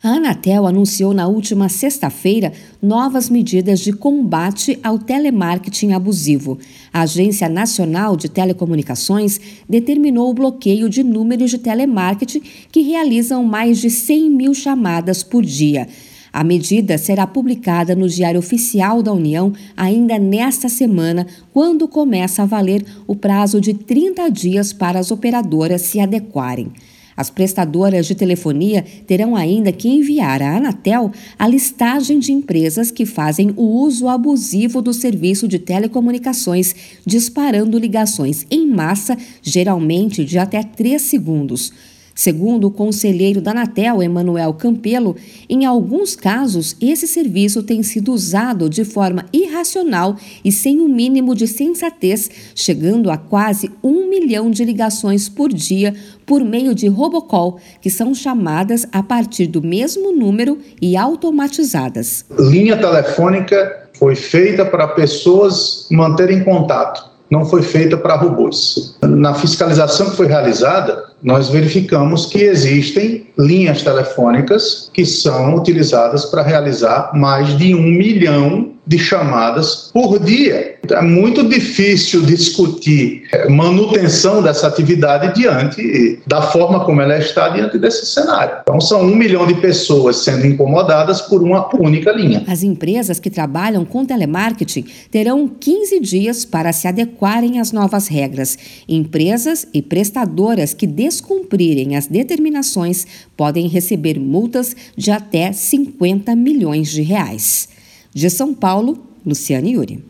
A Anatel anunciou na última sexta-feira novas medidas de combate ao telemarketing abusivo. A Agência Nacional de Telecomunicações determinou o bloqueio de números de telemarketing que realizam mais de 100 mil chamadas por dia. A medida será publicada no Diário Oficial da União ainda nesta semana, quando começa a valer o prazo de 30 dias para as operadoras se adequarem. As prestadoras de telefonia terão ainda que enviar à Anatel a listagem de empresas que fazem o uso abusivo do serviço de telecomunicações, disparando ligações em massa, geralmente de até 3 segundos. Segundo o conselheiro da Anatel, Emanuel Campelo, em alguns casos esse serviço tem sido usado de forma irracional e sem o um mínimo de sensatez, chegando a quase um milhão de ligações por dia por meio de robocall, que são chamadas a partir do mesmo número e automatizadas. Linha telefônica foi feita para pessoas manterem contato não foi feita para robôs. Na fiscalização que foi realizada, nós verificamos que existem linhas telefônicas que são utilizadas para realizar mais de um milhão de chamadas por dia. É muito difícil discutir é, manutenção dessa atividade diante da forma como ela está diante desse cenário. Então, são um milhão de pessoas sendo incomodadas por uma única linha. As empresas que trabalham com telemarketing terão 15 dias para se adequarem às novas regras. Empresas e prestadoras que descumprirem as determinações podem receber multas de até 50 milhões de reais. De São Paulo, Luciane Yuri.